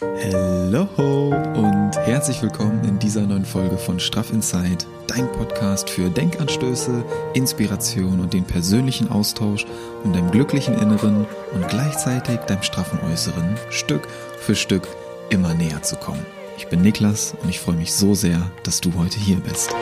Hello und herzlich willkommen in dieser neuen Folge von Straff Inside, dein Podcast für Denkanstöße, Inspiration und den persönlichen Austausch, um deinem glücklichen Inneren und gleichzeitig deinem straffen Äußeren Stück für Stück immer näher zu kommen. Ich bin Niklas und ich freue mich so sehr, dass du heute hier bist.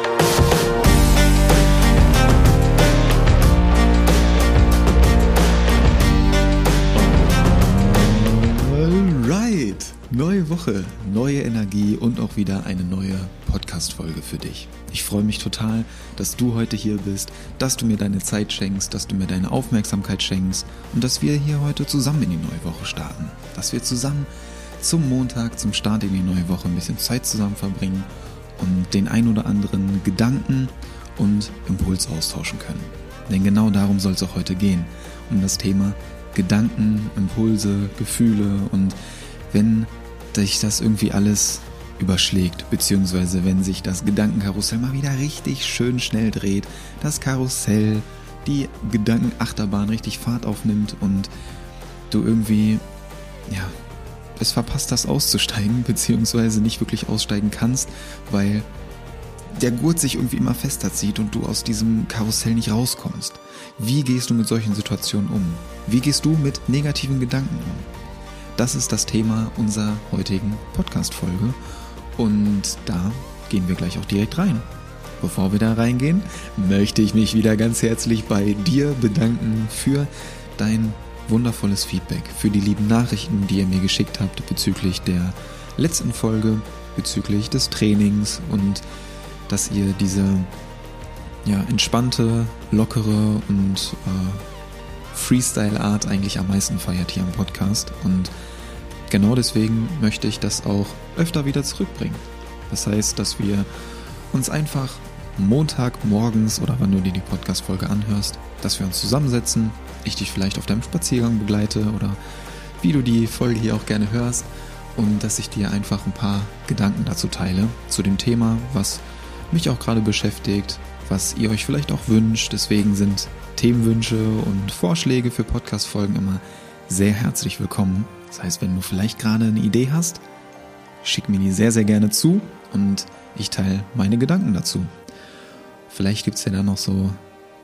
Woche, neue Energie und auch wieder eine neue Podcast-Folge für dich. Ich freue mich total, dass du heute hier bist, dass du mir deine Zeit schenkst, dass du mir deine Aufmerksamkeit schenkst und dass wir hier heute zusammen in die neue Woche starten. Dass wir zusammen zum Montag, zum Start in die neue Woche ein bisschen Zeit zusammen verbringen und den ein oder anderen Gedanken und Impuls austauschen können. Denn genau darum soll es auch heute gehen, um das Thema Gedanken, Impulse, Gefühle und wenn sich das irgendwie alles überschlägt, beziehungsweise wenn sich das Gedankenkarussell mal wieder richtig schön schnell dreht, das Karussell, die Gedankenachterbahn richtig Fahrt aufnimmt und du irgendwie, ja, es verpasst hast auszusteigen, beziehungsweise nicht wirklich aussteigen kannst, weil der Gurt sich irgendwie immer fester zieht und du aus diesem Karussell nicht rauskommst. Wie gehst du mit solchen Situationen um? Wie gehst du mit negativen Gedanken um? Das ist das Thema unserer heutigen Podcast-Folge und da gehen wir gleich auch direkt rein. Bevor wir da reingehen, möchte ich mich wieder ganz herzlich bei dir bedanken für dein wundervolles Feedback, für die lieben Nachrichten, die ihr mir geschickt habt bezüglich der letzten Folge, bezüglich des Trainings und dass ihr diese ja, entspannte, lockere und äh, Freestyle-Art eigentlich am meisten feiert hier im Podcast. Und genau deswegen möchte ich das auch öfter wieder zurückbringen. Das heißt, dass wir uns einfach Montag morgens oder wann du dir die Podcast-Folge anhörst, dass wir uns zusammensetzen, ich dich vielleicht auf deinem Spaziergang begleite oder wie du die Folge hier auch gerne hörst und dass ich dir einfach ein paar Gedanken dazu teile, zu dem Thema, was mich auch gerade beschäftigt, was ihr euch vielleicht auch wünscht. Deswegen sind Themenwünsche und Vorschläge für Podcast-Folgen immer sehr herzlich willkommen. Das heißt, wenn du vielleicht gerade eine Idee hast, schick mir die sehr, sehr gerne zu und ich teile meine Gedanken dazu. Vielleicht gibt es ja da noch so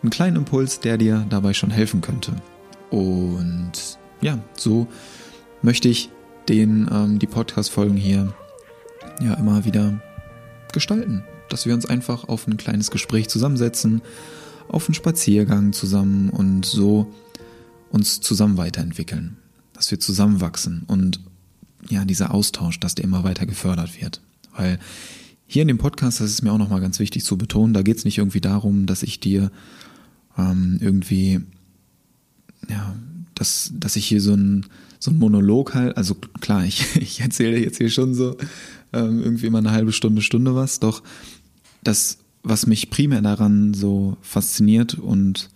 einen kleinen Impuls, der dir dabei schon helfen könnte. Und ja, so möchte ich den, ähm, die Podcast-Folgen hier ja immer wieder gestalten dass wir uns einfach auf ein kleines Gespräch zusammensetzen, auf einen Spaziergang zusammen und so uns zusammen weiterentwickeln, dass wir zusammenwachsen und ja, dieser Austausch, dass der immer weiter gefördert wird. Weil hier in dem Podcast, das ist mir auch nochmal ganz wichtig zu betonen, da geht es nicht irgendwie darum, dass ich dir ähm, irgendwie, ja, dass, dass ich hier so ein, so ein Monolog halt, also klar, ich, ich erzähle jetzt hier schon so ähm, irgendwie immer eine halbe Stunde, Stunde was, doch das, was mich primär daran so fasziniert und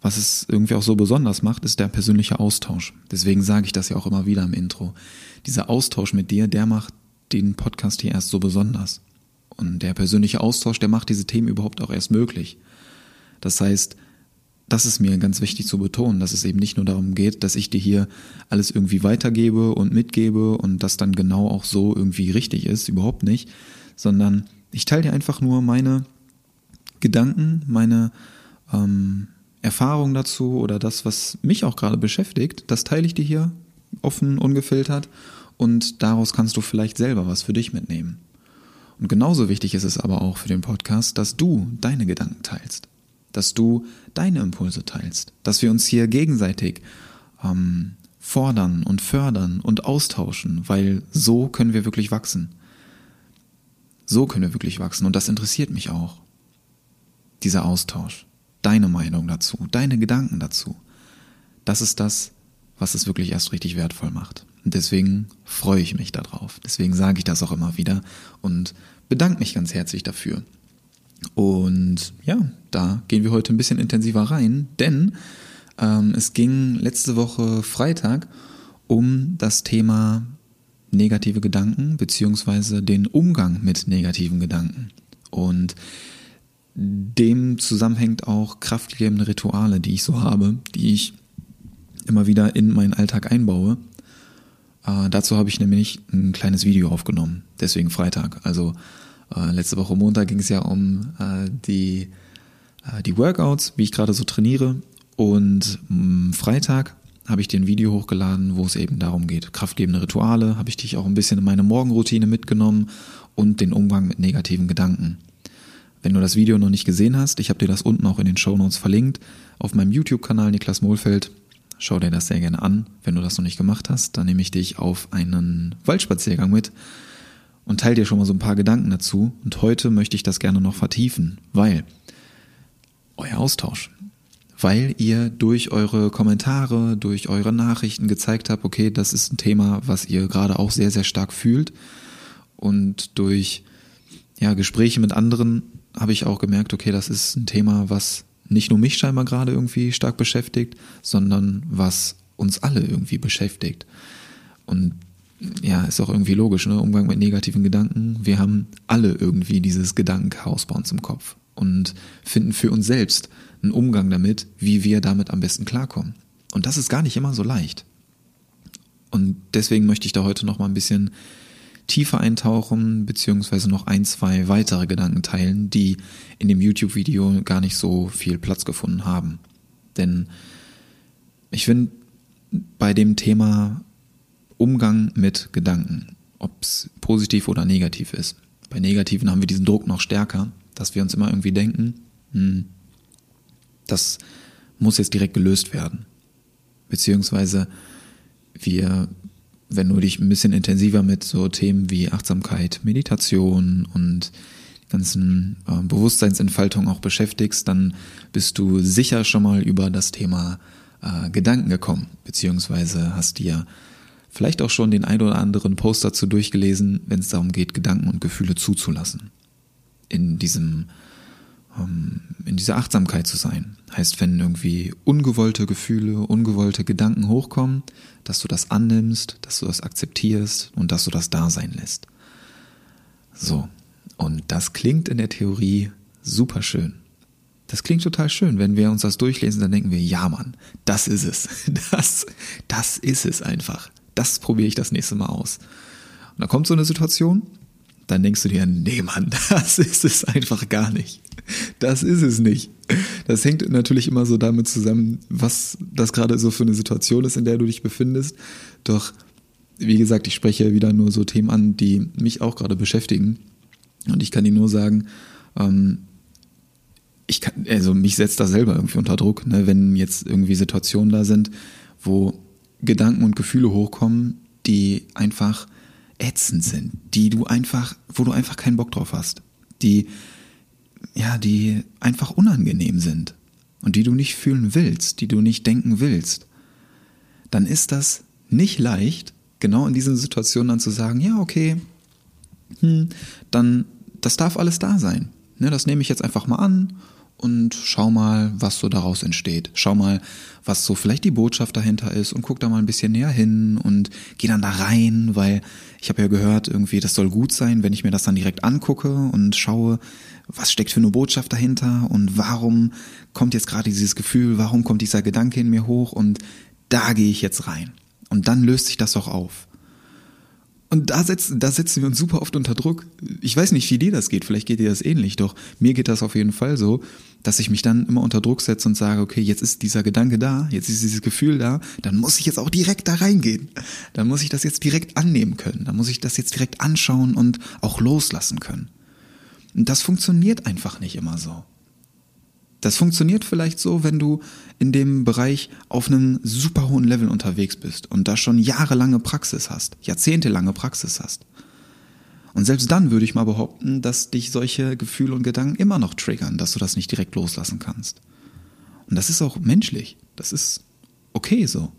was es irgendwie auch so besonders macht, ist der persönliche Austausch. Deswegen sage ich das ja auch immer wieder im Intro. Dieser Austausch mit dir, der macht den Podcast hier erst so besonders. Und der persönliche Austausch, der macht diese Themen überhaupt auch erst möglich. Das heißt, das ist mir ganz wichtig zu betonen, dass es eben nicht nur darum geht, dass ich dir hier alles irgendwie weitergebe und mitgebe und das dann genau auch so irgendwie richtig ist, überhaupt nicht, sondern ich teile dir einfach nur meine Gedanken, meine ähm, Erfahrungen dazu oder das, was mich auch gerade beschäftigt, das teile ich dir hier offen, ungefiltert und daraus kannst du vielleicht selber was für dich mitnehmen. Und genauso wichtig ist es aber auch für den Podcast, dass du deine Gedanken teilst, dass du deine Impulse teilst, dass wir uns hier gegenseitig ähm, fordern und fördern und austauschen, weil so können wir wirklich wachsen. So können wir wirklich wachsen und das interessiert mich auch. Dieser Austausch, deine Meinung dazu, deine Gedanken dazu. Das ist das, was es wirklich erst richtig wertvoll macht. Und deswegen freue ich mich darauf. Deswegen sage ich das auch immer wieder und bedanke mich ganz herzlich dafür. Und ja, da gehen wir heute ein bisschen intensiver rein, denn ähm, es ging letzte Woche Freitag um das Thema negative Gedanken beziehungsweise den Umgang mit negativen Gedanken. Und dem zusammenhängt auch kraftgebende Rituale, die ich so habe, die ich immer wieder in meinen Alltag einbaue, Äh, dazu habe ich nämlich ein kleines Video aufgenommen, deswegen Freitag. Also äh, letzte Woche Montag ging es ja um äh, die, äh, die Workouts, wie ich gerade so trainiere. Und mh, mm, Freitag habe ich dir ein Video hochgeladen, wo es eben darum geht. Kraftgebende Rituale, habe ich dich auch ein bisschen in meine Morgenroutine mitgenommen und den Umgang mit negativen Gedanken. Wenn du das Video noch nicht gesehen hast, ich habe dir das unten auch in den Show Notes verlinkt, auf meinem YouTube-Kanal Niklas Mohlfeld. Schau dir das sehr gerne an. Wenn du das noch nicht gemacht hast, dann nehme ich dich auf einen Waldspaziergang mit und teile dir schon mal so ein paar Gedanken dazu. Und heute möchte ich das gerne noch vertiefen, weil euer Austausch, weil ihr durch eure Kommentare, durch eure Nachrichten gezeigt habt, okay, das ist ein Thema, was ihr gerade auch sehr, sehr stark fühlt. Und durch ja, Gespräche mit anderen habe ich auch gemerkt, okay, das ist ein Thema, was nicht nur mich scheinbar gerade irgendwie stark beschäftigt, sondern was uns alle irgendwie beschäftigt. Und ja, ist auch irgendwie logisch, ne? Umgang mit negativen Gedanken. Wir haben alle irgendwie dieses Gedankenchaos bei uns im Kopf und finden für uns selbst einen Umgang damit, wie wir damit am besten klarkommen. Und das ist gar nicht immer so leicht. Und deswegen möchte ich da heute noch mal ein bisschen tiefer eintauchen, beziehungsweise noch ein, zwei weitere Gedanken teilen, die in dem YouTube-Video gar nicht so viel Platz gefunden haben. Denn ich finde, bei dem Thema Umgang mit Gedanken, ob es positiv oder negativ ist. Bei negativen haben wir diesen Druck noch stärker, dass wir uns immer irgendwie denken, hm, das muss jetzt direkt gelöst werden. Beziehungsweise wir, wenn du dich ein bisschen intensiver mit so Themen wie Achtsamkeit, Meditation und ganzen äh, Bewusstseinsentfaltung auch beschäftigst, dann bist du sicher schon mal über das Thema äh, Gedanken gekommen, beziehungsweise hast dir vielleicht auch schon den ein oder anderen Post dazu durchgelesen, wenn es darum geht, Gedanken und Gefühle zuzulassen. In diesem, in dieser Achtsamkeit zu sein. Heißt, wenn irgendwie ungewollte Gefühle, ungewollte Gedanken hochkommen, dass du das annimmst, dass du das akzeptierst und dass du das da sein lässt. So. Und das klingt in der Theorie super schön. Das klingt total schön. Wenn wir uns das durchlesen, dann denken wir, ja Mann, das ist es. Das, das ist es einfach das probiere ich das nächste Mal aus. Und dann kommt so eine Situation, dann denkst du dir, nee Mann, das ist es einfach gar nicht. Das ist es nicht. Das hängt natürlich immer so damit zusammen, was das gerade so für eine Situation ist, in der du dich befindest. Doch, wie gesagt, ich spreche wieder nur so Themen an, die mich auch gerade beschäftigen. Und ich kann dir nur sagen, ähm, ich kann, also mich setzt das selber irgendwie unter Druck, ne, wenn jetzt irgendwie Situationen da sind, wo Gedanken und Gefühle hochkommen, die einfach ätzend sind, die du einfach, wo du einfach keinen Bock drauf hast, die, ja, die einfach unangenehm sind und die du nicht fühlen willst, die du nicht denken willst, dann ist das nicht leicht, genau in diesen Situationen dann zu sagen, ja, okay, hm, dann, das darf alles da sein. Ne, das nehme ich jetzt einfach mal an und schau mal, was so daraus entsteht. Schau mal, was so vielleicht die Botschaft dahinter ist und guck da mal ein bisschen näher hin und geh dann da rein, weil ich habe ja gehört, irgendwie, das soll gut sein, wenn ich mir das dann direkt angucke und schaue, was steckt für eine Botschaft dahinter und warum kommt jetzt gerade dieses Gefühl, warum kommt dieser Gedanke in mir hoch und da gehe ich jetzt rein. Und dann löst sich das auch auf. Und da setzen, da setzen wir uns super oft unter Druck. Ich weiß nicht, wie dir das geht, vielleicht geht dir das ähnlich, doch mir geht das auf jeden Fall so, dass ich mich dann immer unter Druck setze und sage, okay, jetzt ist dieser Gedanke da, jetzt ist dieses Gefühl da, dann muss ich jetzt auch direkt da reingehen. Dann muss ich das jetzt direkt annehmen können. Dann muss ich das jetzt direkt anschauen und auch loslassen können. Und das funktioniert einfach nicht immer so. Das funktioniert vielleicht so, wenn du in dem Bereich auf einem super hohen Level unterwegs bist und da schon jahrelange Praxis hast, jahrzehntelange Praxis hast. Und selbst dann würde ich mal behaupten, dass dich solche Gefühle und Gedanken immer noch triggern, dass du das nicht direkt loslassen kannst. Und das ist auch menschlich. Das ist okay so.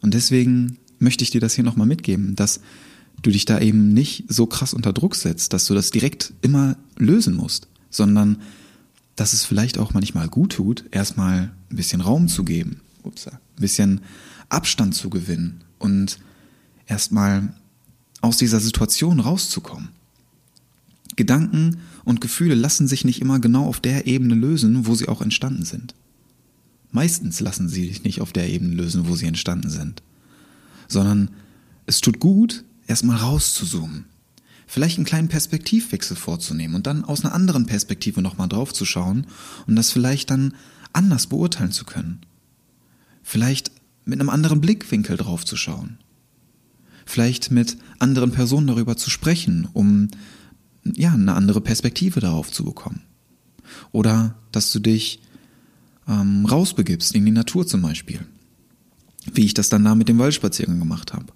Und deswegen möchte ich dir das hier nochmal mitgeben, dass du dich da eben nicht so krass unter Druck setzt, dass du das direkt immer lösen musst, sondern dass es vielleicht auch manchmal gut tut, erstmal ein bisschen Raum zu geben, ups, ein bisschen Abstand zu gewinnen und erstmal aus dieser Situation rauszukommen. Gedanken und Gefühle lassen sich nicht immer genau auf der Ebene lösen, wo sie auch entstanden sind. Meistens lassen sie sich nicht auf der Ebene lösen, wo sie entstanden sind, sondern es tut gut, erstmal rauszuzoomen. Vielleicht einen kleinen Perspektivwechsel vorzunehmen und dann aus einer anderen Perspektive nochmal drauf zu schauen und das vielleicht dann anders beurteilen zu können. Vielleicht mit einem anderen Blickwinkel drauf zu schauen. Vielleicht mit anderen Personen darüber zu sprechen, um ja, eine andere Perspektive darauf zu bekommen. Oder dass du dich ähm, rausbegibst in die Natur zum Beispiel. Wie ich das dann da mit dem Waldspaziergang gemacht habe.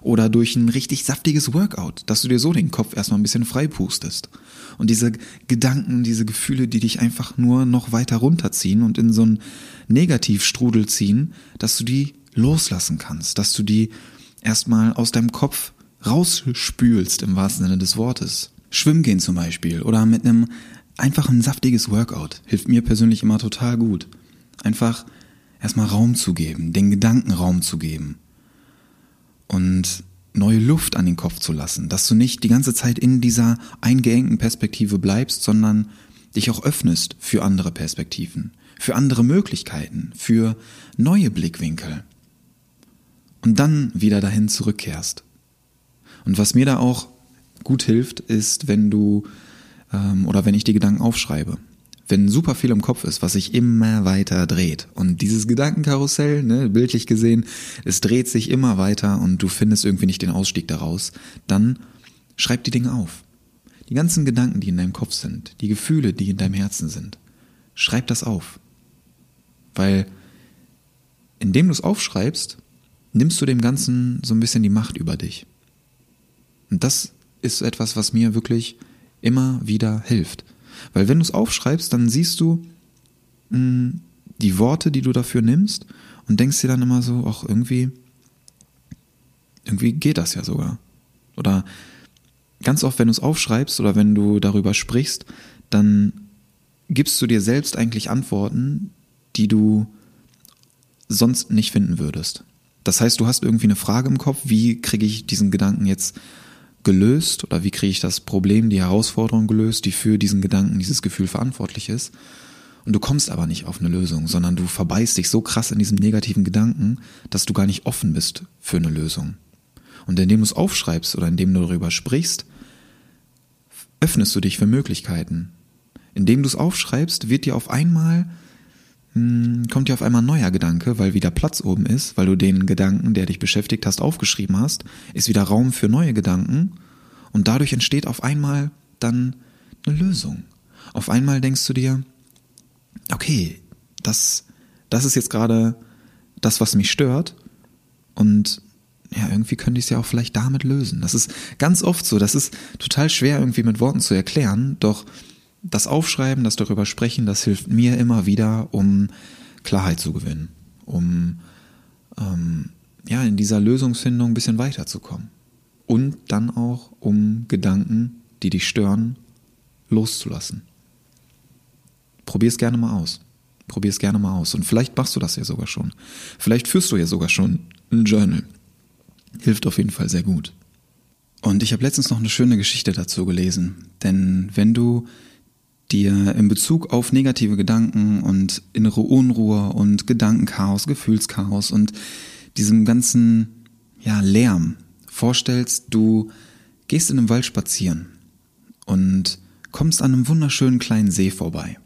Oder durch ein richtig saftiges Workout, dass du dir so den Kopf erstmal ein bisschen frei pustest. Und diese Gedanken, diese Gefühle, die dich einfach nur noch weiter runterziehen und in so einen Negativstrudel ziehen, dass du die loslassen kannst, dass du die erstmal aus deinem Kopf rausspülst im wahrsten Sinne des Wortes. Schwimmen gehen zum Beispiel oder mit einem einfach ein saftiges Workout hilft mir persönlich immer total gut. Einfach erstmal Raum zu geben, den Gedanken Raum zu geben und neue Luft an den Kopf zu lassen, dass du nicht die ganze Zeit in dieser eingeengten Perspektive bleibst, sondern dich auch öffnest für andere Perspektiven, für andere Möglichkeiten, für neue Blickwinkel und dann wieder dahin zurückkehrst. Und was mir da auch gut hilft, ist, wenn du ähm, oder wenn ich die Gedanken aufschreibe. Wenn super viel im Kopf ist, was sich immer weiter dreht und dieses Gedankenkarussell, ne, bildlich gesehen, es dreht sich immer weiter und du findest irgendwie nicht den Ausstieg daraus, dann schreib die Dinge auf. Die ganzen Gedanken, die in deinem Kopf sind, die Gefühle, die in deinem Herzen sind, schreib das auf. Weil indem du es aufschreibst, nimmst du dem Ganzen so ein bisschen die Macht über dich. Und das ist etwas, was mir wirklich immer wieder hilft. Weil wenn du es aufschreibst, dann siehst du mh, hm, die Worte, die du dafür nimmst und denkst dir dann immer so, auch irgendwie, irgendwie geht das ja sogar. Oder ganz oft, wenn du es aufschreibst oder wenn du darüber sprichst, dann gibst du dir selbst eigentlich Antworten, die du sonst nicht finden würdest. Das heißt, du hast irgendwie eine Frage im Kopf, wie kriege ich diesen Gedanken jetzt gelöst oder wie kriege ich das Problem, die Herausforderung gelöst, die für diesen Gedanken, dieses Gefühl verantwortlich ist. Und du kommst aber nicht auf eine Lösung, sondern du verbeißt dich so krass in diesem negativen Gedanken, dass du gar nicht offen bist für eine Lösung. Und indem du es aufschreibst oder indem du darüber sprichst, öffnest du dich für Möglichkeiten. Indem du es aufschreibst, wird dir auf einmal hm, kommt dir auf einmal ein neuer Gedanke, weil wieder Platz oben ist, weil du den Gedanken, der dich beschäftigt hast, aufgeschrieben hast, ist wieder Raum für neue Gedanken und dadurch entsteht auf einmal dann eine Lösung. Auf einmal denkst du dir, okay, das, das ist jetzt gerade das, was mich stört und ja, irgendwie könnte ich es ja auch vielleicht damit lösen. Das ist ganz oft so, das ist total schwer irgendwie mit Worten zu erklären, doch das Aufschreiben, das darüber sprechen, das hilft mir immer wieder, um Klarheit zu gewinnen, um ähm, ja in dieser Lösungsfindung ein bisschen weiterzukommen und dann auch um Gedanken, die dich stören, loszulassen. Probier es gerne mal aus. Probier es gerne mal aus. Und vielleicht machst du das ja sogar schon. Vielleicht führst du ja sogar schon ein Journal. Hilft auf jeden Fall sehr gut. Und ich habe letztens noch eine schöne Geschichte dazu gelesen. Denn wenn du dir in Bezug auf negative Gedanken und innere Unruhe und Gedankenchaos, Gefühlschaos und diesem ganzen ja, Lärm vorstellst, du gehst in einem Wald spazieren und kommst an einem wunderschönen kleinen See vorbei,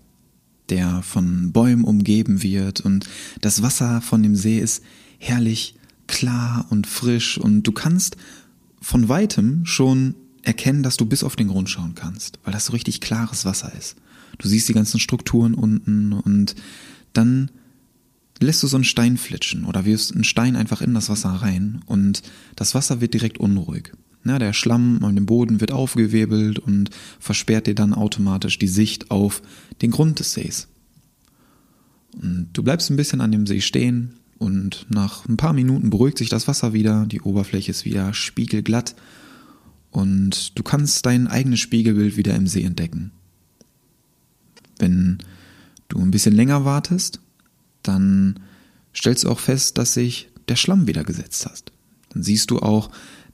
der von Bäumen umgeben wird und das Wasser von dem See ist herrlich klar und frisch und du kannst von weitem schon erkennen, dass du bis auf den Grund schauen kannst, weil das so richtig klares Wasser ist. Du siehst die ganzen Strukturen unten und dann lässt du so einen Stein flitschen oder wirfst einen Stein einfach in das Wasser rein und das Wasser wird direkt unruhig. Ja, der Schlamm an dem Boden wird aufgewirbelt und versperrt dir dann automatisch die Sicht auf den Grund des Sees. Und du bleibst ein bisschen an dem See stehen und nach ein paar Minuten beruhigt sich das Wasser wieder, die Oberfläche ist wieder spiegelglatt und du kannst dein eigenes Spiegelbild wieder im See entdecken. Wenn du ein bisschen länger wartest, dann stellst du auch fest, dass sich der Schlamm wieder gesetzt hat. Dann siehst du auch,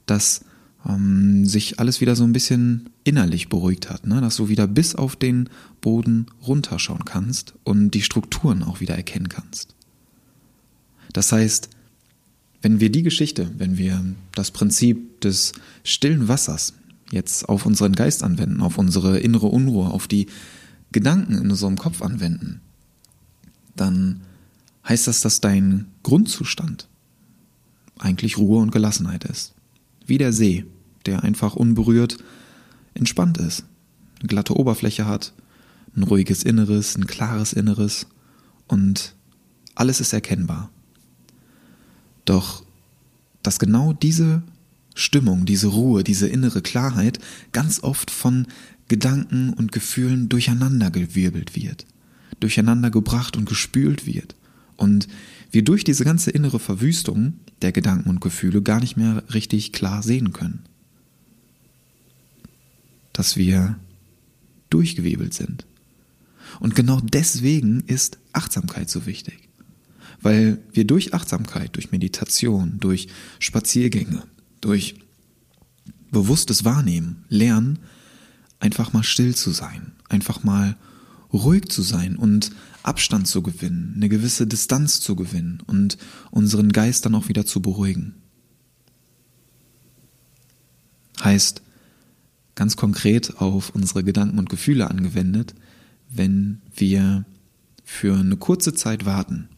dass ähm, sich alles wieder so ein bisschen innerlich beruhigt hat, ne? dass du wieder bis auf den Boden runterschauen kannst und die Strukturen auch wieder erkennen kannst. Das heißt, wenn wir die Geschichte, wenn wir das Prinzip des stillen Wassers jetzt auf unseren Geist anwenden, auf unsere innere Unruhe, auf die Gedanken in unserem Kopf anwenden, dann heißt das, dass dein Grundzustand eigentlich Ruhe und Gelassenheit ist. Wie der See, der einfach unberührt entspannt ist, eine glatte Oberfläche hat, ein ruhiges Inneres, ein klares Inneres und alles ist erkennbar. Doch dass genau diese Stimmung, diese Ruhe, diese innere Klarheit ganz oft von Gedanken und Gefühlen durcheinandergewirbelt wird, durcheinander gebracht und gespült wird und wir durch diese ganze innere Verwüstung der Gedanken und Gefühle gar nicht mehr richtig klar sehen können. Dass wir durchgewebelt sind. Und genau deswegen ist Achtsamkeit so wichtig. Weil wir durch Achtsamkeit, durch Meditation, durch Spaziergänge, durch bewusstes Wahrnehmen lernen, einfach mal still zu sein, einfach mal ruhig zu sein und Abstand zu gewinnen, eine gewisse Distanz zu gewinnen und unseren Geist dann auch wieder zu beruhigen. Heißt, ganz konkret auf unsere Gedanken und Gefühle angewendet, wenn wir für eine kurze Zeit warten,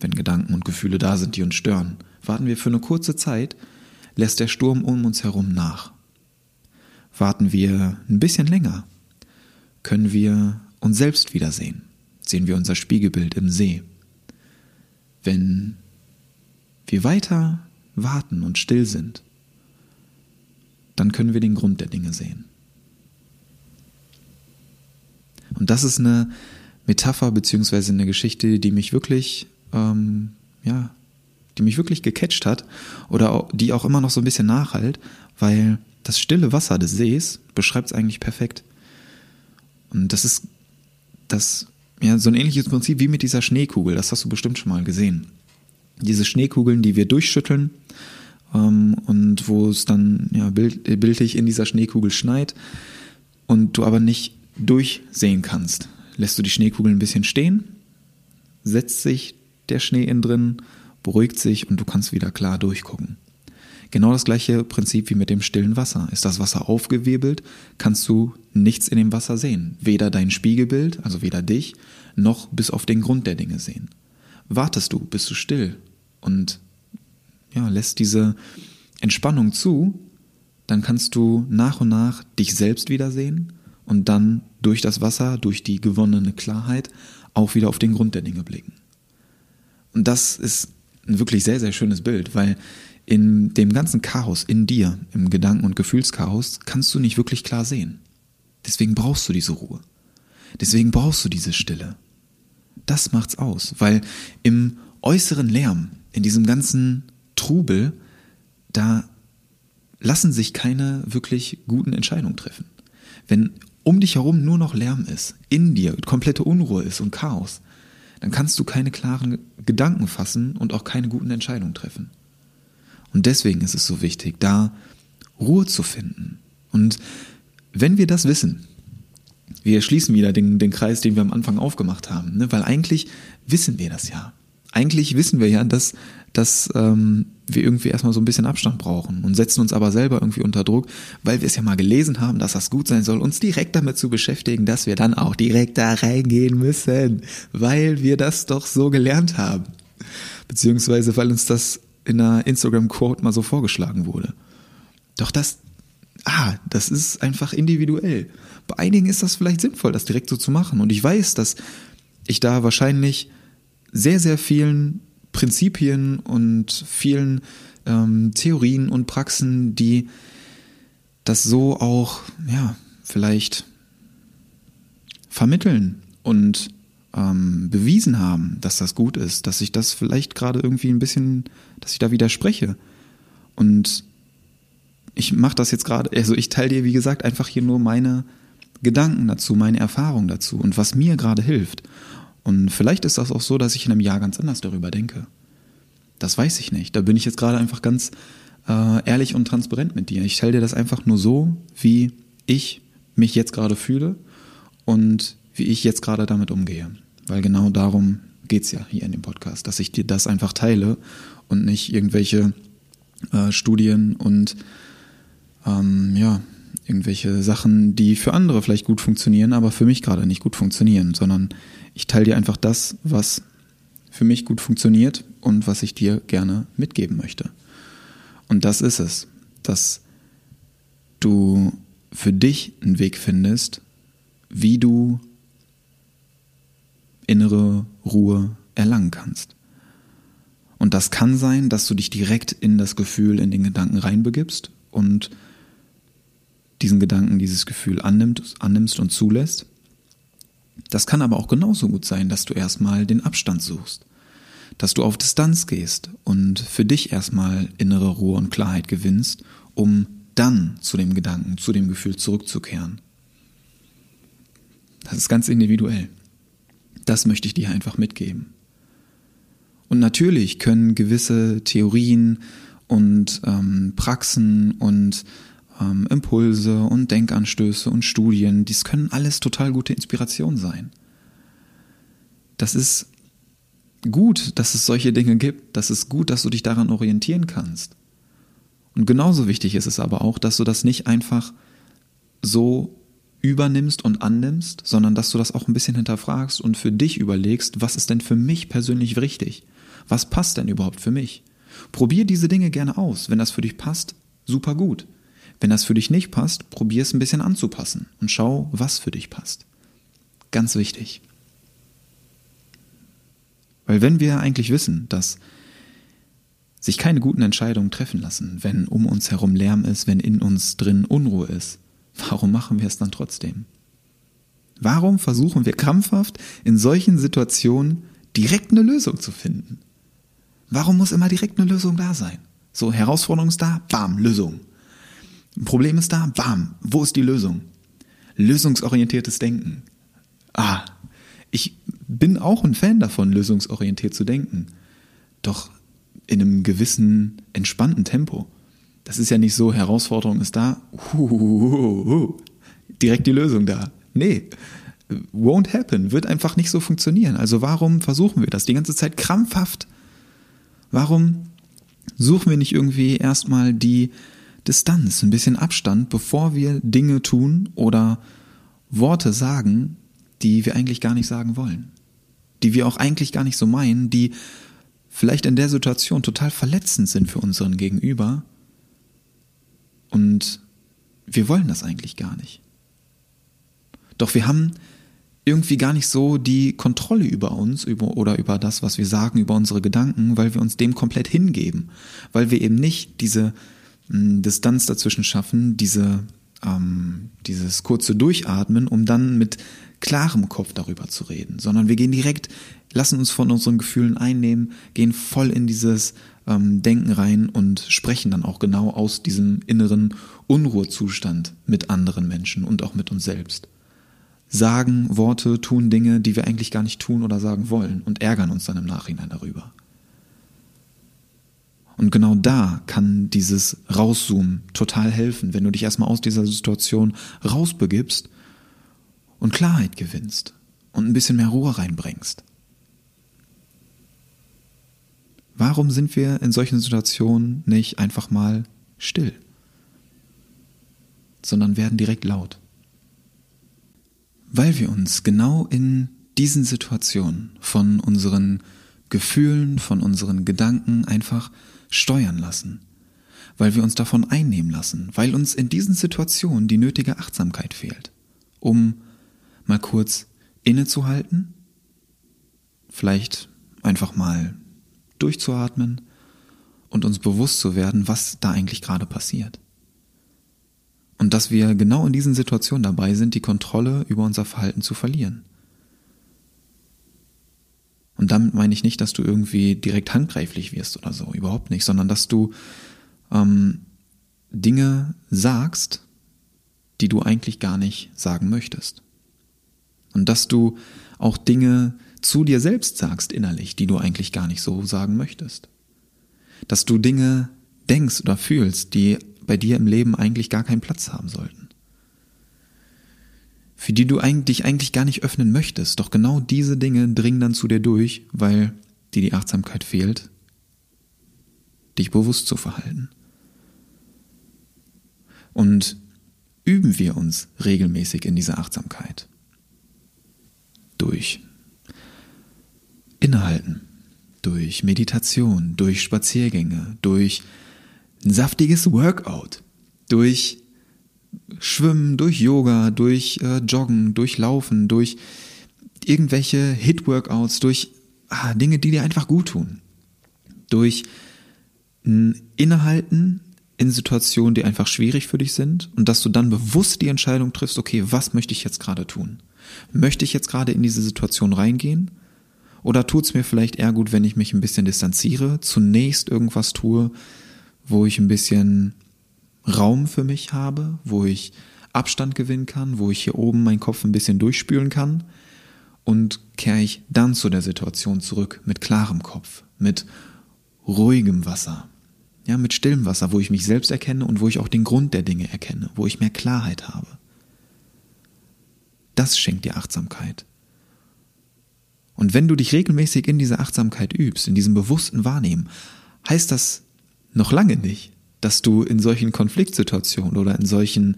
wenn Gedanken und Gefühle da sind, die uns stören, warten wir für eine kurze Zeit, lässt der Sturm um uns herum nach. Warten wir ein bisschen länger, können wir uns selbst wiedersehen, sehen wir unser Spiegelbild im See. Wenn wir weiter warten und still sind, dann können wir den Grund der Dinge sehen. Und das ist eine Metapher beziehungsweise eine Geschichte, die mich wirklich, ähm, ja, die mich wirklich gecatcht hat oder die auch immer noch so ein bisschen nachhalt, weil das stille Wasser des Sees beschreibt es eigentlich perfekt. Und das ist das, ja, so ein ähnliches Prinzip wie mit dieser Schneekugel, das hast du bestimmt schon mal gesehen. Diese Schneekugeln, die wir durchschütteln ähm, und wo es dann ja, bild, bildlich in dieser Schneekugel schneit und du aber nicht durchsehen kannst. Lässt du die Schneekugel ein bisschen stehen, setzt sich der Schnee innen drin, beruhigt sich und du kannst wieder klar durchgucken. Genau das gleiche Prinzip wie mit dem stillen Wasser. Ist das Wasser aufgewirbelt, kannst du nichts in dem Wasser sehen. Weder dein Spiegelbild, also weder dich, noch bis auf den Grund der Dinge sehen. Wartest du, bist du still und ja, lässt diese Entspannung zu, dann kannst du nach und nach dich selbst wiedersehen und dann durch das Wasser, durch die gewonnene Klarheit auch wieder auf den Grund der Dinge blicken. Und das ist ein wirklich sehr, sehr schönes Bild, weil in dem ganzen Chaos in dir, im Gedanken- und Gefühlschaos, kannst du nicht wirklich klar sehen. Deswegen brauchst du diese Ruhe. Deswegen brauchst du diese Stille. Das macht's aus, weil im äußeren Lärm, in diesem ganzen Trubel, da lassen sich keine wirklich guten Entscheidungen treffen. Wenn um dich herum nur noch Lärm ist, in dir komplette Unruhe ist und Chaos, dann kannst du keine klaren Gedanken fassen und auch keine guten Entscheidungen treffen. Und deswegen ist es so wichtig, da Ruhe zu finden. Und wenn wir das wissen, wir schließen wieder den, den Kreis, den wir am Anfang aufgemacht haben, ne? weil eigentlich wissen wir das ja. Eigentlich wissen wir ja, dass dass ähm, wir irgendwie erstmal so ein bisschen Abstand brauchen und setzen uns aber selber irgendwie unter Druck, weil wir es ja mal gelesen haben, dass das gut sein soll, uns direkt damit zu beschäftigen, dass wir dann auch direkt da reingehen müssen, weil wir das doch so gelernt haben. Beziehungsweise weil uns das in einer Instagram-Quote mal so vorgeschlagen wurde. Doch das, ah, das ist einfach individuell. Bei einigen ist das vielleicht sinnvoll, das direkt so zu machen. Und ich weiß, dass ich da wahrscheinlich sehr, sehr vielen Prinzipien und vielen ähm, Theorien und Praxen, die das so auch, ja, vielleicht vermitteln und ähm, bewiesen haben, dass das gut ist, dass ich das vielleicht gerade irgendwie ein bisschen, dass ich da widerspreche. Und ich mache das jetzt gerade, also ich teile dir, wie gesagt, einfach hier nur meine Gedanken dazu, meine Erfahrung dazu und was mir gerade hilft. Und vielleicht ist das auch so, dass ich in einem Jahr ganz anders darüber denke. Das weiß ich nicht. Da bin ich jetzt gerade einfach ganz äh, ehrlich und transparent mit dir. Ich stelle dir das einfach nur so, wie ich mich jetzt gerade fühle und wie ich jetzt gerade damit umgehe. Weil genau darum geht es ja hier in dem Podcast, dass ich dir das einfach teile und nicht irgendwelche äh, Studien und ähm, ja, irgendwelche Sachen, die für andere vielleicht gut funktionieren, aber für mich gerade nicht gut funktionieren, sondern ich teile dir einfach das, was für mich gut funktioniert und was ich dir gerne mitgeben möchte. Und das ist es, dass du für dich einen Weg findest, wie du innere Ruhe erlangen kannst. Und das kann sein, dass du dich direkt in das Gefühl, in den Gedanken reinbegibst und diesen Gedanken, dieses Gefühl annimmst, annimmst und zulässt. Das kann aber auch genauso gut sein, dass du erstmal den Abstand suchst, dass du auf Distanz gehst und für dich erstmal innere Ruhe und Klarheit gewinnst, um dann zu dem Gedanken, zu dem Gefühl zurückzukehren. Das ist ganz individuell. Das möchte ich dir einfach mitgeben. Und natürlich können gewisse Theorien und ähm, Praxen und ähm, Impulse und Denkanstöße und Studien, dies können alles total gute Inspiration sein. Das ist gut, dass es solche Dinge gibt. Das ist gut, dass du dich daran orientieren kannst. Und genauso wichtig ist es aber auch, dass du das nicht einfach so übernimmst und annimmst, sondern dass du das auch ein bisschen hinterfragst und für dich überlegst, was ist denn für mich persönlich richtig? Was passt denn überhaupt für mich? Probier diese Dinge gerne aus. Wenn das für dich passt, super gut. Wenn das für dich nicht passt, probier es ein bisschen anzupassen und schau, was für dich passt. Ganz wichtig. Weil wenn wir eigentlich wissen, dass sich keine guten Entscheidungen treffen lassen, wenn um uns herum Lärm ist, wenn in uns drin Unruhe ist, warum machen wir es dann trotzdem? Warum versuchen wir krampfhaft in solchen Situationen direkt eine Lösung zu finden? Warum muss immer direkt eine Lösung da sein? So, Herausforderung ist da, bam, Lösung. Ein Problem ist da, bam, wo ist die Lösung? Lösungsorientiertes Denken. Ah, ich bin auch ein Fan davon, lösungsorientiert zu denken. Doch in einem gewissen entspannten Tempo. Das ist ja nicht so, Herausforderung ist da, direkt die Lösung da. Nee, won't happen, wird einfach nicht so funktionieren. Also warum versuchen wir das die ganze Zeit krampfhaft? Warum suchen wir nicht irgendwie erstmal die Distanz, ein bisschen Abstand, bevor wir Dinge tun oder Worte sagen, die wir eigentlich gar nicht sagen wollen, die wir auch eigentlich gar nicht so meinen, die vielleicht in der Situation total verletzend sind für unseren Gegenüber. Und wir wollen das eigentlich gar nicht. Doch wir haben irgendwie gar nicht so die Kontrolle über uns über, oder über das, was wir sagen, über unsere Gedanken, weil wir uns dem komplett hingeben, weil wir eben nicht diese Distanz dazwischen schaffen, diese, ähm, dieses kurze Durchatmen, um dann mit klarem Kopf darüber zu reden, sondern wir gehen direkt, lassen uns von unseren Gefühlen einnehmen, gehen voll in dieses ähm, Denken rein und sprechen dann auch genau aus diesem inneren Unruhezustand mit anderen Menschen und auch mit uns selbst. Sagen Worte, tun Dinge, die wir eigentlich gar nicht tun oder sagen wollen und ärgern uns dann im Nachhinein darüber. Und genau da kann dieses Rauszoomen total helfen, wenn du dich erstmal aus dieser Situation rausbegibst und Klarheit gewinnst und ein bisschen mehr Ruhe reinbringst. Warum sind wir in solchen Situationen nicht einfach mal still, sondern werden direkt laut? Weil wir uns genau in diesen Situationen von unseren Gefühlen, von unseren Gedanken einfach steuern lassen, weil wir uns davon einnehmen lassen, weil uns in diesen Situationen die nötige Achtsamkeit fehlt, um mal kurz innezuhalten, vielleicht einfach mal durchzuatmen und uns bewusst zu werden, was da eigentlich gerade passiert. Und dass wir genau in diesen Situationen dabei sind, die Kontrolle über unser Verhalten zu verlieren. Und damit meine ich nicht, dass du irgendwie direkt handgreiflich wirst oder so, überhaupt nicht, sondern dass du ähm, Dinge sagst, die du eigentlich gar nicht sagen möchtest. Und dass du auch Dinge zu dir selbst sagst innerlich, die du eigentlich gar nicht so sagen möchtest. Dass du Dinge denkst oder fühlst, die bei dir im Leben eigentlich gar keinen Platz haben sollten. Für die du dich eigentlich gar nicht öffnen möchtest, doch genau diese Dinge dringen dann zu dir durch, weil dir die Achtsamkeit fehlt, dich bewusst zu verhalten. Und üben wir uns regelmäßig in dieser Achtsamkeit. Durch Innehalten, durch Meditation, durch Spaziergänge, durch ein saftiges Workout, durch Schwimmen, durch Yoga, durch äh, Joggen, durch Laufen, durch irgendwelche Hit-Workouts, durch ah, Dinge, die dir einfach gut tun. Durch ein Innehalten in Situationen, die einfach schwierig für dich sind und dass du dann bewusst die Entscheidung triffst, okay, was möchte ich jetzt gerade tun? Möchte ich jetzt gerade in diese Situation reingehen? Oder tut es mir vielleicht eher gut, wenn ich mich ein bisschen distanziere, zunächst irgendwas tue, wo ich ein bisschen Raum für mich habe, wo ich Abstand gewinnen kann, wo ich hier oben meinen Kopf ein bisschen durchspülen kann und kehre ich dann zu der Situation zurück mit klarem Kopf, mit ruhigem Wasser, ja, mit stillem Wasser, wo ich mich selbst erkenne und wo ich auch den Grund der Dinge erkenne, wo ich mehr Klarheit habe. Das schenkt dir Achtsamkeit. Und wenn du dich regelmäßig in dieser Achtsamkeit übst, in diesem bewussten Wahrnehmen, heißt das noch lange nicht, dass du in solchen Konfliktsituationen oder in solchen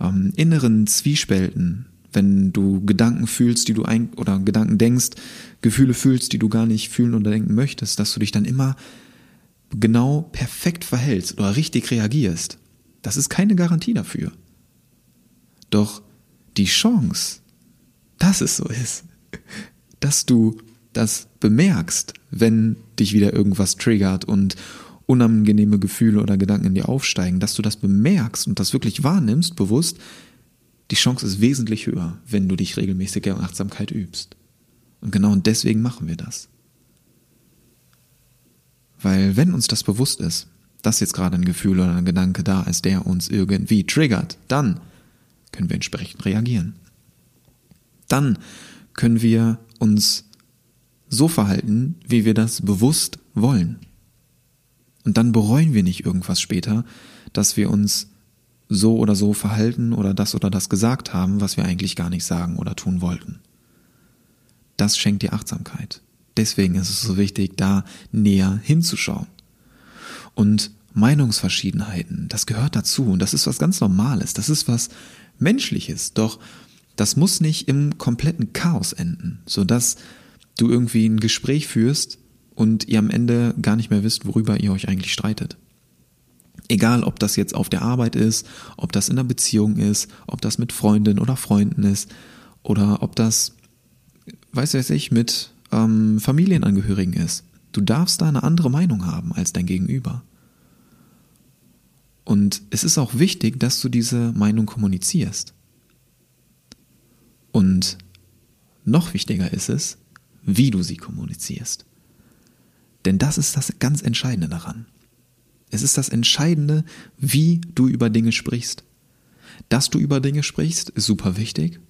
ähm, inneren Zwiespälten, wenn du Gedanken fühlst, die du ein oder Gedanken denkst, Gefühle fühlst, die du gar nicht fühlen oder denken möchtest, dass du dich dann immer genau perfekt verhältst oder richtig reagierst. Das ist keine Garantie dafür. Doch die Chance, dass es so ist, dass du das bemerkst, wenn dich wieder irgendwas triggert und unangenehme Gefühle oder Gedanken in dir aufsteigen, dass du das bemerkst und das wirklich wahrnimmst, bewusst, die Chance ist wesentlich höher, wenn du dich regelmäßig in Achtsamkeit übst. Und genau deswegen machen wir das. Weil wenn uns das bewusst ist, dass jetzt gerade ein Gefühl oder ein Gedanke da ist, der uns irgendwie triggert, dann können wir entsprechend reagieren. Dann können wir uns so verhalten, wie wir das bewusst wollen. Und dann bereuen wir nicht irgendwas später, dass wir uns so oder so verhalten oder das oder das gesagt haben, was wir eigentlich gar nicht sagen oder tun wollten. Das schenkt dir Achtsamkeit. Deswegen ist es so wichtig, da näher hinzuschauen. Und Meinungsverschiedenheiten, das gehört dazu und das ist was ganz Normales, das ist was Menschliches, doch das muss nicht im kompletten Chaos enden, sodass du irgendwie ein Gespräch führst, und ihr am Ende gar nicht mehr wisst, worüber ihr euch eigentlich streitet. Egal, ob das jetzt auf der Arbeit ist, ob das in der Beziehung ist, ob das mit Freundinnen oder Freunden ist oder ob das, weiß weiß ich, mit ähm, Familienangehörigen ist. Du darfst da eine andere Meinung haben als dein Gegenüber. Und es ist auch wichtig, dass du diese Meinung kommunizierst. Und noch wichtiger ist es, wie du sie kommunizierst. Denn das ist das ganz Entscheidende daran. Es ist das Entscheidende, wie du über Dinge sprichst. Dass du über Dinge sprichst, ist super wichtig.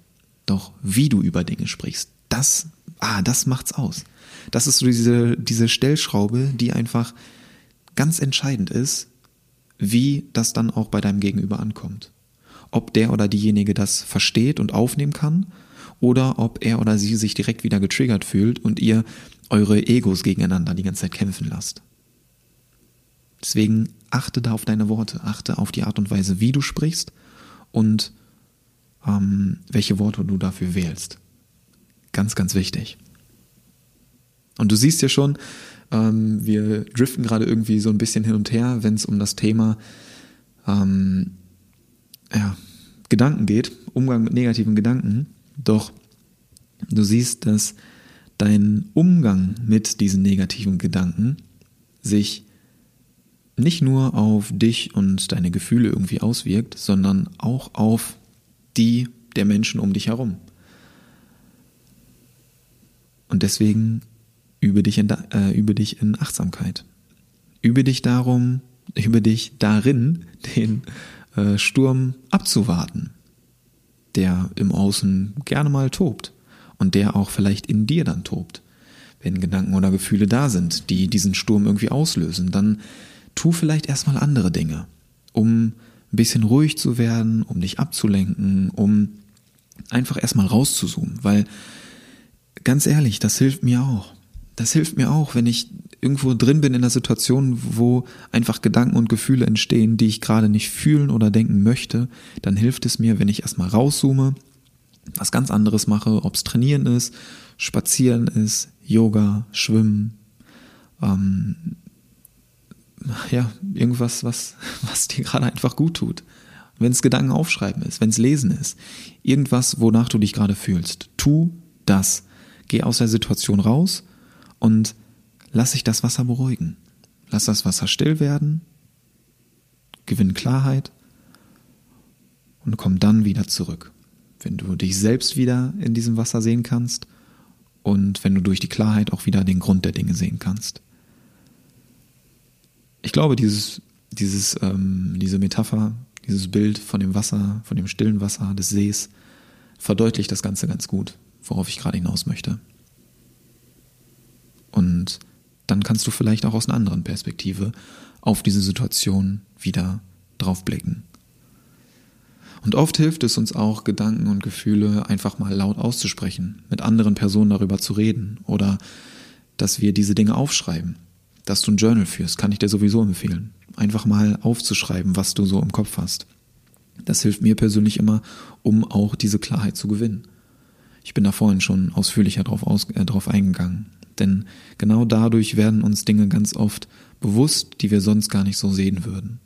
Doch wie du über Dinge sprichst, das, ah, das macht's aus. Das ist so diese, diese Stellschraube, die einfach ganz entscheidend ist, wie das dann auch bei deinem Gegenüber ankommt. Ob der oder diejenige das versteht und aufnehmen kann oder ob er oder sie sich direkt wieder getriggert fühlt und ihr eure Egos gegeneinander die ganze Zeit kämpfen lasst. Deswegen achte da auf deine Worte, achte auf die Art und Weise, wie du sprichst und ähm, welche Worte du dafür wählst. Ganz, ganz wichtig. Und du siehst ja schon, ähm, wir driften gerade irgendwie so ein bisschen hin und her, wenn es um das Thema ähm, ja, Gedanken geht, Umgang mit negativen Gedanken. Doch du siehst, dass dein Umgang mit diesen negativen Gedanken sich nicht nur auf dich und deine Gefühle irgendwie auswirkt, sondern auch auf die der Menschen um dich herum. Und deswegen übe dich in, äh, übe dich in Achtsamkeit. Übe dich darum, übe dich darin, den äh, Sturm abzuwarten, der im Außen gerne mal tobt und der auch vielleicht in dir dann tobt. Wenn Gedanken oder Gefühle da sind, die diesen Sturm irgendwie auslösen, dann tu vielleicht erstmal andere Dinge, um ein bisschen ruhig zu werden, um dich abzulenken, um einfach erstmal rauszuzoomen, weil ganz ehrlich, das hilft mir auch. Das hilft mir auch, wenn ich irgendwo drin bin in einer Situation, wo einfach Gedanken und Gefühle entstehen, die ich gerade nicht fühlen oder denken möchte, dann hilft es mir, wenn ich erstmal rauszoome, was ganz anderes mache, ob es trainieren ist, spazieren ist, Yoga, Schwimmen, ähm, ja, irgendwas, was, was dir gerade einfach gut tut. Wenn es Gedanken aufschreiben ist, wenn es lesen ist, irgendwas, wonach du dich gerade fühlst, tu das. Geh aus der Situation raus und lass sich das Wasser beruhigen. Lass das Wasser still werden, gewinn Klarheit und komm dann wieder zurück. Wenn du dich selbst wieder in diesem Wasser sehen kannst und wenn du durch die Klarheit auch wieder den Grund der Dinge sehen kannst. Ich glaube, dieses, dieses, ähm, diese Metapher, dieses Bild von dem Wasser, von dem stillen Wasser des Sees, verdeutlicht das Ganze ganz gut, worauf ich gerade hinaus möchte. Und dann kannst du vielleicht auch aus einer anderen Perspektive auf diese Situation wieder draufblicken. Und oft hilft es uns auch, Gedanken und Gefühle einfach mal laut auszusprechen, mit anderen Personen darüber zu reden oder dass wir diese Dinge aufschreiben. Dass du ein Journal führst, kann ich dir sowieso empfehlen. Einfach mal aufzuschreiben, was du so im Kopf hast. Das hilft mir persönlich immer, um auch diese Klarheit zu gewinnen. Ich bin da vorhin schon ausführlicher drauf, aus, äh, drauf eingegangen. Denn genau dadurch werden uns Dinge ganz oft bewusst, die wir sonst gar nicht so sehen würden.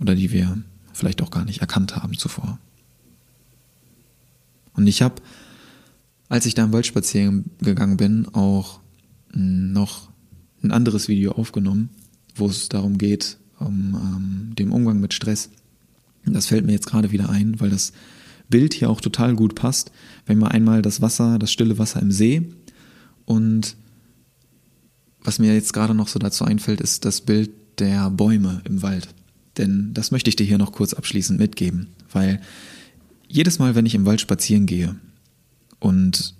Oder die wir vielleicht auch gar nicht erkannt haben zuvor. Und ich habe, als ich da im Wald spazieren gegangen bin, auch hm, noch ein anderes Video aufgenommen, wo es darum geht, um ähm, den Umgang mit Stress. Das fällt mir jetzt gerade wieder ein, weil das Bild hier auch total gut passt. Wenn wir einmal das Wasser, das stille Wasser im See und was mir jetzt gerade noch so dazu einfällt, ist das Bild der Bäume im Wald. Denn das möchte ich dir hier noch kurz abschließend mitgeben, weil jedes Mal, wenn ich im Wald spazieren gehe und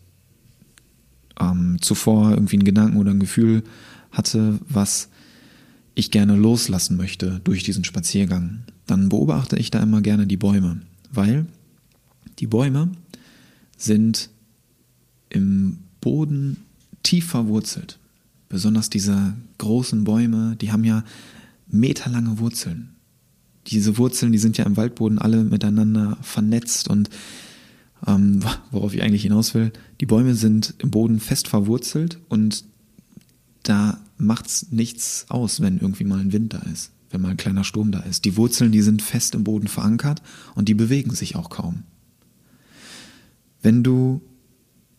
ähm, zuvor irgendwie einen Gedanken oder ein Gefühl hatte, was ich gerne loslassen möchte durch diesen Spaziergang, dann beobachte ich da immer gerne die Bäume, weil die Bäume sind im Boden tief verwurzelt. Besonders diese großen Bäume, die haben ja meterlange Wurzeln. Diese Wurzeln, die sind ja im Waldboden alle miteinander vernetzt und ähm, worauf ich eigentlich hinaus will, die Bäume sind im Boden fest verwurzelt und da macht's nichts aus, wenn irgendwie mal ein Wind da ist, wenn mal ein kleiner Sturm da ist. Die Wurzeln, die sind fest im Boden verankert und die bewegen sich auch kaum. Wenn du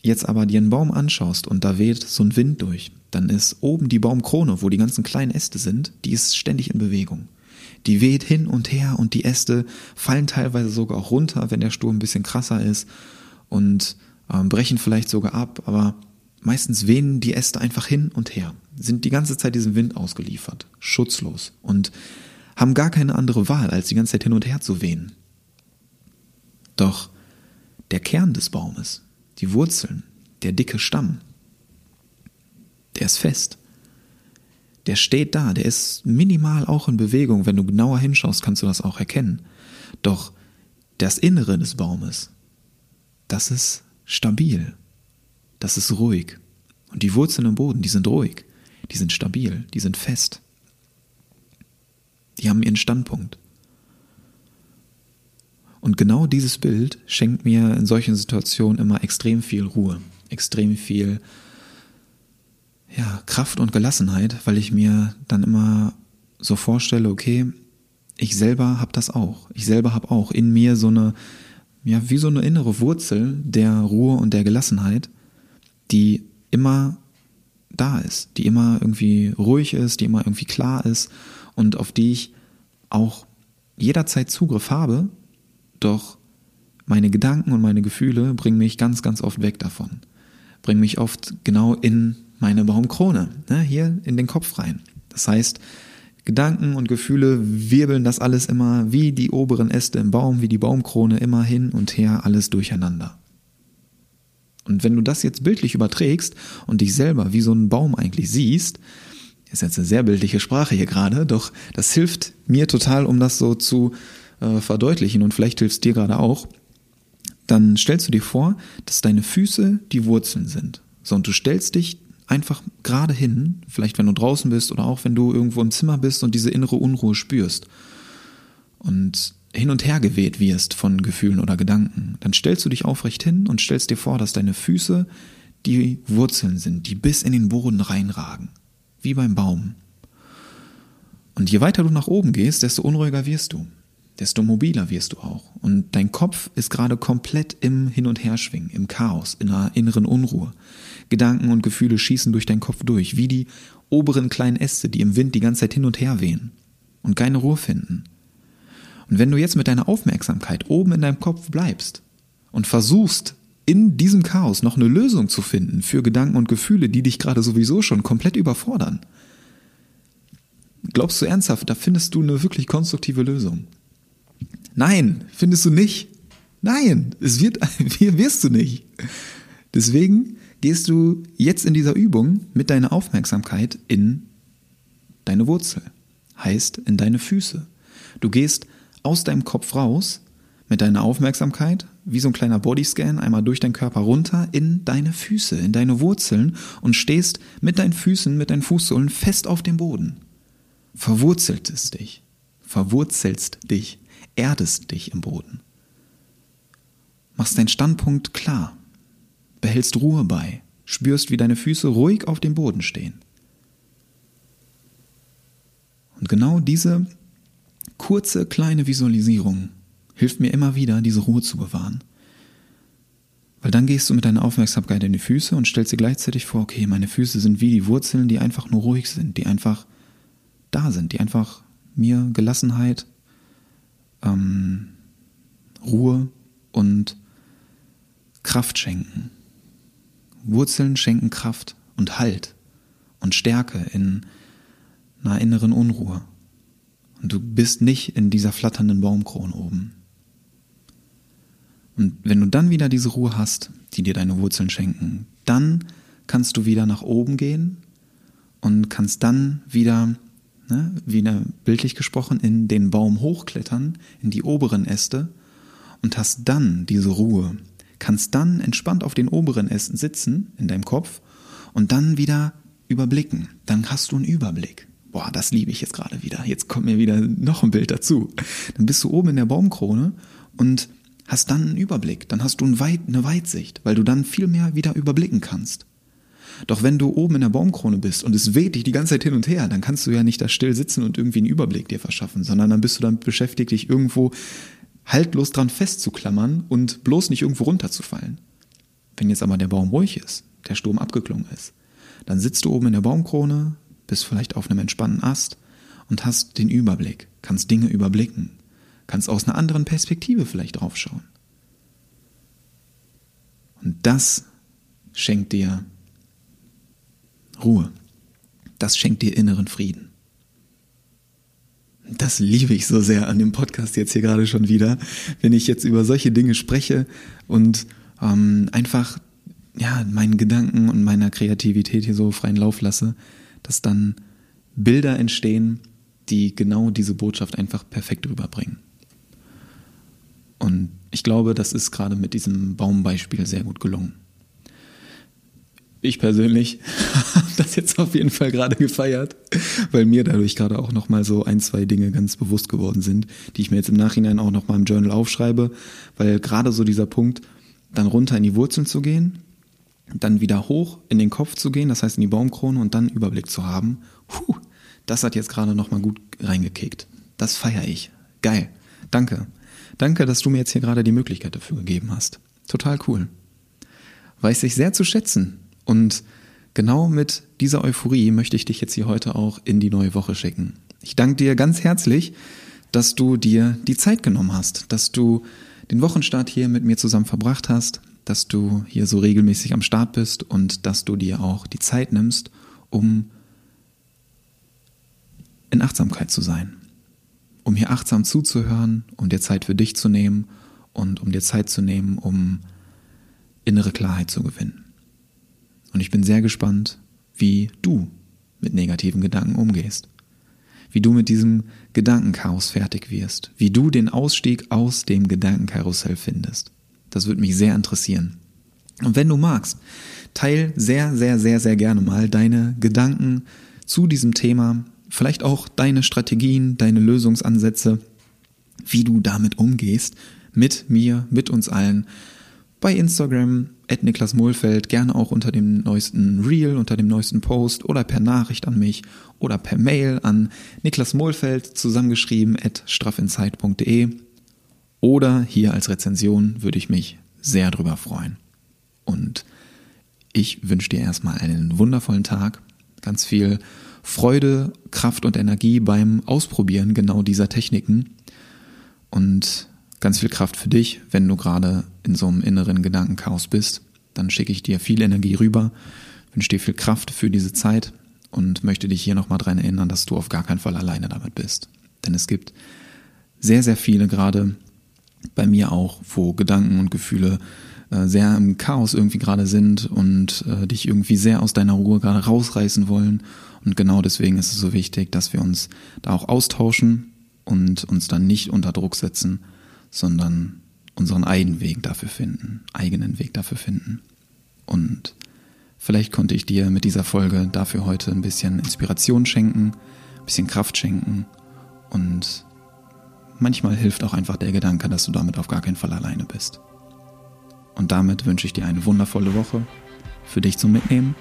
jetzt aber dir einen Baum anschaust und da weht so ein Wind durch, dann ist oben die Baumkrone, wo die ganzen kleinen Äste sind, die ist ständig in Bewegung. Die weht hin und her und die Äste fallen teilweise sogar auch runter, wenn der Sturm ein bisschen krasser ist und ähm, brechen vielleicht sogar ab, aber meistens wehen die Äste einfach hin und her, sind die ganze Zeit diesem Wind ausgeliefert, schutzlos und haben gar keine andere Wahl, als die ganze Zeit hin und her zu wehen. Doch der Kern des Baumes, die Wurzeln, der dicke Stamm, der ist fest. Der steht da, der ist minimal auch in Bewegung. Wenn du genauer hinschaust, kannst du das auch erkennen. Doch das Innere des Baumes, das ist stabil. Das ist ruhig. Und die Wurzeln im Boden, die sind ruhig. Die sind stabil. Die sind fest. Die haben ihren Standpunkt. Und genau dieses Bild schenkt mir in solchen Situationen immer extrem viel Ruhe, extrem viel ja, Kraft und Gelassenheit, weil ich mir dann immer so vorstelle, okay, ich selber habe das auch. Ich selber habe auch in mir so eine, ja, wie so eine innere Wurzel der Ruhe und der Gelassenheit, die immer da ist, die immer irgendwie ruhig ist, die immer irgendwie klar ist und auf die ich auch jederzeit Zugriff habe, doch meine Gedanken und meine Gefühle bringen mich ganz, ganz oft weg davon. Bringen mich oft genau in meine Baumkrone, ne, hier in den Kopf rein. Das heißt, Gedanken und Gefühle wirbeln das alles immer wie die oberen Äste im Baum, wie die Baumkrone immer hin und her, alles durcheinander. Und wenn du das jetzt bildlich überträgst und dich selber wie so ein Baum eigentlich siehst, ist jetzt eine sehr bildliche Sprache hier gerade, doch das hilft mir total, um das so zu äh, verdeutlichen und vielleicht hilft es dir gerade auch, dann stellst du dir vor, dass deine Füße die Wurzeln sind. So, und du stellst dich einfach gerade hin, vielleicht wenn du draußen bist oder auch wenn du irgendwo im Zimmer bist und diese innere Unruhe spürst und hin und her geweht wirst von Gefühlen oder Gedanken, dann stellst du dich aufrecht hin und stellst dir vor, dass deine Füße die Wurzeln sind, die bis in den Boden reinragen, wie beim Baum. Und je weiter du nach oben gehst, desto unruhiger wirst du, desto mobiler wirst du auch. Und dein Kopf ist gerade komplett im Hin- und Herschwingen, im Chaos, in einer inneren Unruhe. Gedanken und Gefühle schießen durch deinen Kopf durch, wie die oberen kleinen Äste, die im Wind die ganze Zeit hin und her wehen und keine Ruhe finden. Und wenn du jetzt mit deiner Aufmerksamkeit oben in deinem Kopf bleibst und versuchst, in diesem Chaos noch eine Lösung zu finden für Gedanken und Gefühle, die dich gerade sowieso schon komplett überfordern, glaubst du ernsthaft, da findest du eine wirklich konstruktive Lösung? Nein, findest du nicht. Nein, es wird, wirst du nicht. Deswegen gehst du jetzt in dieser Übung mit deiner Aufmerksamkeit in deine Wurzel, heißt in deine Füße. Du gehst aus deinem Kopf raus mit deiner Aufmerksamkeit, wie so ein kleiner Bodyscan, einmal durch deinen Körper runter in deine Füße, in deine Wurzeln und stehst mit deinen Füßen, mit deinen Fußsohlen fest auf dem Boden. Verwurzelst dich, verwurzelst dich, erdest dich im Boden. Machst deinen Standpunkt klar, behältst Ruhe bei, spürst, wie deine Füße ruhig auf dem Boden stehen. Und genau diese kurze kleine Visualisierung hilft mir immer wieder, diese Ruhe zu bewahren. Weil dann gehst du mit deiner Aufmerksamkeit in die Füße und stellst dir gleichzeitig vor, okay, meine Füße sind wie die Wurzeln, die einfach nur ruhig sind, die einfach da sind, die einfach mir Gelassenheit, ähm, Ruhe und Kraft schenken. Wurzeln schenken Kraft und Halt und Stärke in einer inneren Unruhe. Und du bist nicht in dieser flatternden Baumkrone oben. Und wenn du dann wieder diese Ruhe hast, die dir deine Wurzeln schenken, dann kannst du wieder nach oben gehen und kannst dann wieder, ne, wieder bildlich gesprochen, in den Baum hochklettern, in die oberen Äste und hast dann diese Ruhe, kannst dann entspannt auf den oberen Ästen sitzen in deinem Kopf und dann wieder überblicken. Dann hast du einen Überblick boah, das liebe ich jetzt gerade wieder. Jetzt kommt mir wieder noch ein Bild dazu. Dann bist du oben in der Baumkrone und hast dann einen Überblick. Dann hast du eine Weitsicht, weil du dann viel mehr wieder überblicken kannst. Doch wenn du oben in der Baumkrone bist und es weht dich die ganze Zeit hin und her, dann kannst du ja nicht da still sitzen und irgendwie einen Überblick dir verschaffen, sondern dann bist du damit beschäftigt, dich irgendwo haltlos dran festzuklammern und bloß nicht irgendwo runterzufallen. Wenn jetzt aber der Baum ruhig ist, der Sturm abgeklungen ist, dann sitzt du oben in der Baumkrone, bist vielleicht auf einem entspannten Ast und hast den Überblick, kannst Dinge überblicken, kannst aus einer anderen Perspektive vielleicht draufschauen. Und das schenkt dir Ruhe. Das schenkt dir inneren Frieden. Das liebe ich so sehr an dem Podcast jetzt hier gerade schon wieder, wenn ich jetzt über solche Dinge spreche und ähm, einfach ja meinen Gedanken und meiner Kreativität hier so freien Lauf lasse dass dann Bilder entstehen, die genau diese Botschaft einfach perfekt rüberbringen. Und ich glaube, das ist gerade mit diesem Baumbeispiel sehr gut gelungen. Ich persönlich habe das jetzt auf jeden Fall gerade gefeiert, weil mir dadurch gerade auch nochmal so ein, zwei Dinge ganz bewusst geworden sind, die ich mir jetzt im Nachhinein auch nochmal im Journal aufschreibe, weil gerade so dieser Punkt, dann runter in die Wurzeln zu gehen, dann wieder hoch in den Kopf zu gehen, das heißt in die Baumkrone und dann Überblick zu haben. Puh, das hat jetzt gerade nochmal gut reingekickt. Das feiere ich. Geil. Danke. Danke, dass du mir jetzt hier gerade die Möglichkeit dafür gegeben hast. Total cool. Weiß ich sehr zu schätzen. Und genau mit dieser Euphorie möchte ich dich jetzt hier heute auch in die neue Woche schicken. Ich danke dir ganz herzlich, dass du dir die Zeit genommen hast, dass du den Wochenstart hier mit mir zusammen verbracht hast, dass du hier so regelmäßig am Start bist und dass du dir auch die Zeit nimmst, um in Achtsamkeit zu sein. Um hier achtsam zuzuhören, um dir Zeit für dich zu nehmen und um dir Zeit zu nehmen, um innere Klarheit zu gewinnen. Und ich bin sehr gespannt, wie du mit negativen Gedanken umgehst. Wie du mit diesem Gedankenchaos fertig wirst. Wie du den Ausstieg aus dem Gedankenkarussell findest. Das würde mich sehr interessieren. Und wenn du magst, teil sehr, sehr, sehr, sehr gerne mal deine Gedanken zu diesem Thema, vielleicht auch deine Strategien, deine Lösungsansätze, wie du damit umgehst, mit mir, mit uns allen, bei Instagram, at Niklas Mohlfeld, gerne auch unter dem neuesten Reel, unter dem neuesten Post oder per Nachricht an mich oder per Mail an Niklas Mohlfeld, zusammengeschrieben at straffinzeit.de oder hier als Rezension würde ich mich sehr drüber freuen. Und ich wünsche dir erstmal einen wundervollen Tag, ganz viel Freude, Kraft und Energie beim Ausprobieren genau dieser Techniken. Und ganz viel Kraft für dich, wenn du gerade in so einem inneren Gedankenchaos bist. Dann schicke ich dir viel Energie rüber, wünsche dir viel Kraft für diese Zeit und möchte dich hier nochmal dran erinnern, dass du auf gar keinen Fall alleine damit bist. Denn es gibt sehr, sehr viele gerade bei mir auch, wo Gedanken und Gefühle äh, sehr im Chaos irgendwie gerade sind und äh, dich irgendwie sehr aus deiner Ruhe gerade rausreißen wollen. Und genau deswegen ist es so wichtig, dass wir uns da auch austauschen und uns dann nicht unter Druck setzen, sondern unseren eigenen Weg dafür finden, eigenen Weg dafür finden. Und vielleicht konnte ich dir mit dieser Folge dafür heute ein bisschen Inspiration schenken, ein bisschen Kraft schenken und manchmal hilft auch einfach der Gedanke, dass du damit auf gar keinen Fall alleine bist. Und damit wünsche ich dir eine wundervolle Woche für dich zum Mitnehmen.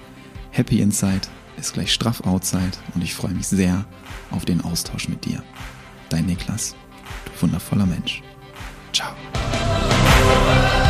Happy Inside ist gleich straff Outside und ich freue mich sehr auf den Austausch mit dir. Dein Niklas, du wundervoller Mensch. 成。